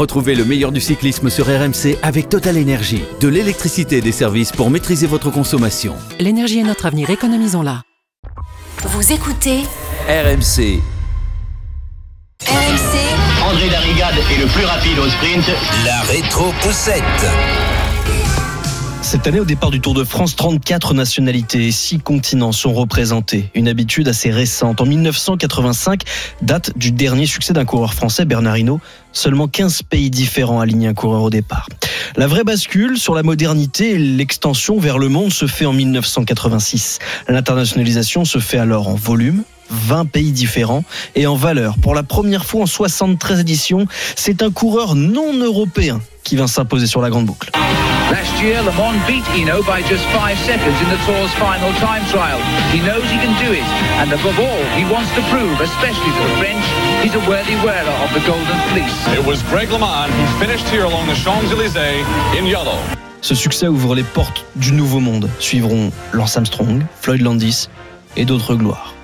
Retrouvez le meilleur du cyclisme sur RMC avec Total Énergie. De l'électricité et des services pour maîtriser votre consommation. L'énergie est notre avenir, économisons-la. Vous écoutez RMC. RMC André Darrigade est le plus rapide au sprint. La rétro-poussette. Cette année, au départ du Tour de France, 34 nationalités et 6 continents sont représentés. Une habitude assez récente. En 1985, date du dernier succès d'un coureur français, Bernard Hinault. Seulement 15 pays différents alignent un coureur au départ. La vraie bascule sur la modernité et l'extension vers le monde se fait en 1986. L'internationalisation se fait alors en volume, 20 pays différents et en valeur. Pour la première fois en 73 éditions, c'est un coureur non européen qui vient s'imposer sur la grande boucle. Last year, Le Mans beat Eno by just five seconds in the Tour's final time trial. He knows he can do it, and above all, he wants to prove, especially to the French, he's a worthy wearer of the Golden Fleece. It was Greg LeMond who finished here along the Champs-Élysées in yellow. Ce succès ouvre les portes du nouveau monde. Suivront Lance Armstrong, Floyd Landis et d'autres gloires.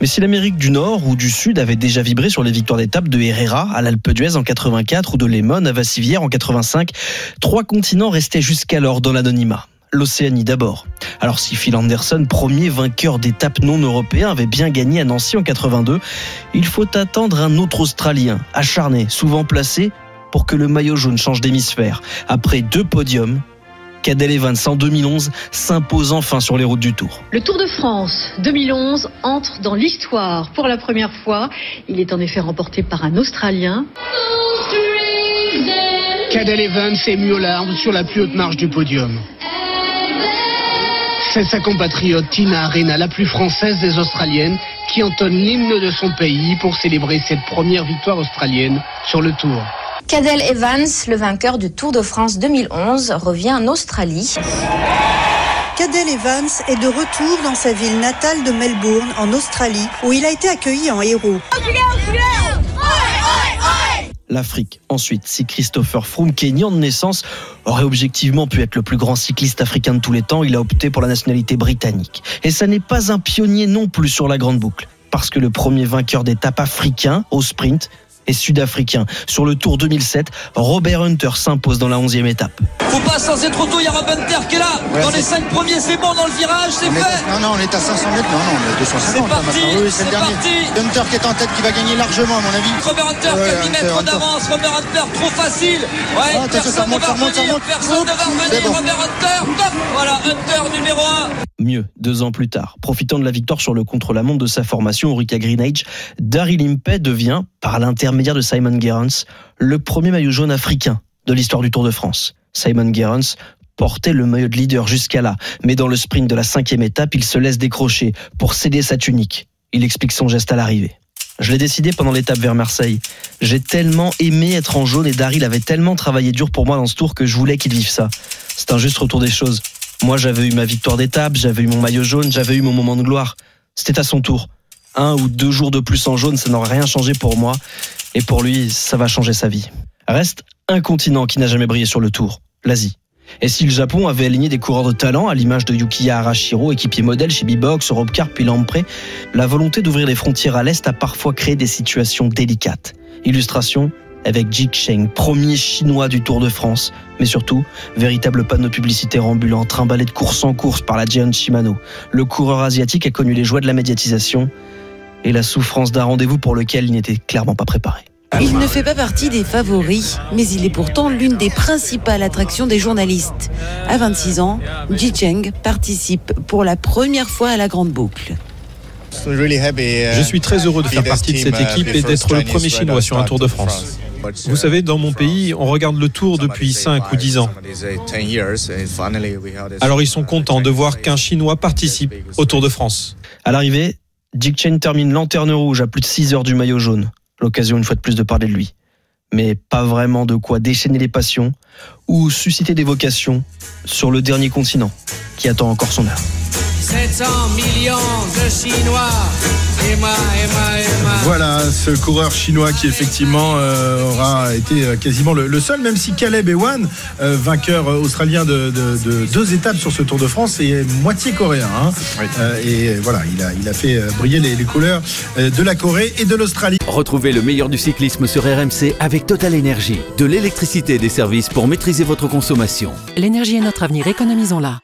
Mais si l'Amérique du Nord ou du Sud avait déjà vibré sur les victoires d'étape de Herrera à l'Alpe d'Huez en 84 ou de Lemon à Vassivière en 85, trois continents restaient jusqu'alors dans l'anonymat. L'Océanie d'abord. Alors si Phil Anderson, premier vainqueur d'étape non européen, avait bien gagné à Nancy en 82, il faut attendre un autre Australien, acharné, souvent placé, pour que le maillot jaune change d'hémisphère. Après deux podiums, Cadel Evans en 2011 s'impose enfin sur les routes du Tour. Le Tour de France 2011 entre dans l'histoire pour la première fois. Il est en effet remporté par un Australien. Cadel Evans est mis aux larmes sur la plus haute marche du podium. C'est sa compatriote Tina Arena, la plus française des Australiennes, qui entonne l'hymne de son pays pour célébrer cette première victoire australienne sur le Tour. Cadel Evans, le vainqueur du Tour de France 2011, revient en Australie. Cadel Evans est de retour dans sa ville natale de Melbourne, en Australie, où il a été accueilli en héros. L'Afrique. Ensuite, si Christopher Froome, kényan de naissance, aurait objectivement pu être le plus grand cycliste africain de tous les temps, il a opté pour la nationalité britannique. Et ça n'est pas un pionnier non plus sur la grande boucle, parce que le premier vainqueur d'étape africain au sprint est sud-africain. Sur le Tour 2007, Robert Hunter s'impose dans la 11e étape. Faut pas sans être trop tôt, il y a Rob Hunter qui est là. Ouais, dans c'est- les 5 premiers, c'est bon, dans le virage, c'est est- fait. Non, non, on est à 500 mètres. Non, non, on est à 250. C'est là, parti. Oui, c'est parti. Hunter qui est en tête, qui va gagner largement, à mon avis. Robert Hunter Ouais, qui a 10 Hunter, mètres Hunter. d'avance. Robert Hunter, trop facile. Ouais, Ah, personne ça ne va ça revenir. Personne ne va revenir. bon. Robert Hunter, top. Voilà, Hunter numéro 1. Mieux, deux ans plus tard, profitant de la victoire sur le contre-la-montre de sa formation, Ulrika Greenage, Daryl Impey devient, par l'intermédiaire de Simon Gerrans, le premier maillot jaune africain de l'histoire du Tour de France. Simon Gerrans portait le maillot de leader jusqu'à là, mais dans le sprint de la cinquième étape, il se laisse décrocher pour céder sa tunique. Il explique son geste à l'arrivée. Je l'ai décidé pendant l'étape vers Marseille. J'ai tellement aimé être en jaune et Daryl avait tellement travaillé dur pour moi dans ce tour que je voulais qu'il vive ça. C'est un juste retour des choses. Moi, j'avais eu ma victoire d'étape, j'avais eu mon maillot jaune, j'avais eu mon moment de gloire. C'était à son tour. Un ou deux jours de plus en jaune, ça n'aurait rien changé pour moi. Et pour lui, ça va changer sa vie. Reste un continent qui n'a jamais brillé sur le tour, l'Asie. Et si le Japon avait aligné des coureurs de talent, à l'image de Yukiya Arashiro, équipier modèle chez Bibox, Robcar puis Lamprey, la volonté d'ouvrir les frontières à l'Est a parfois créé des situations délicates. Illustration avec Jik Cheng, premier chinois du Tour de France, mais surtout, véritable panneau publicitaire ambulant, trimballé de course en course par la Giant Shimano. Le coureur asiatique a connu les joies de la médiatisation et la souffrance d'un rendez-vous pour lequel il n'était clairement pas préparé. Il ne fait pas partie des favoris, mais il est pourtant l'une des principales attractions des journalistes. À 26 ans, Ji Cheng participe pour la première fois à la Grande Boucle. Je suis très heureux de faire partie de cette équipe et d'être le premier Chinois sur un Tour de France. Vous savez, dans mon pays, on regarde le Tour depuis 5 ou 10 ans. Alors ils sont contents de voir qu'un Chinois participe au Tour de France. À l'arrivée, Dick Chen termine lanterne rouge à plus de 6 heures du maillot jaune. L'occasion une fois de plus de parler de lui. Mais pas vraiment de quoi déchaîner les passions ou susciter des vocations sur le dernier continent qui attend encore son heure. 700 millions de Chinois. Emma, Emma, Emma. Voilà ce coureur chinois qui effectivement euh, aura été euh, quasiment le, le seul, même si Caleb Ewan, euh, vainqueur australien de, de- de deux étapes sur ce Tour de France, est moitié coréen. hein. Euh, et voilà, il a, il a fait euh, briller les, les couleurs euh, de la Corée et de l'Australie. Retrouvez le meilleur du cyclisme sur RMC avec Total Énergie. De l'électricité et des services pour maîtriser votre consommation. L'énergie est notre avenir, économisons-la.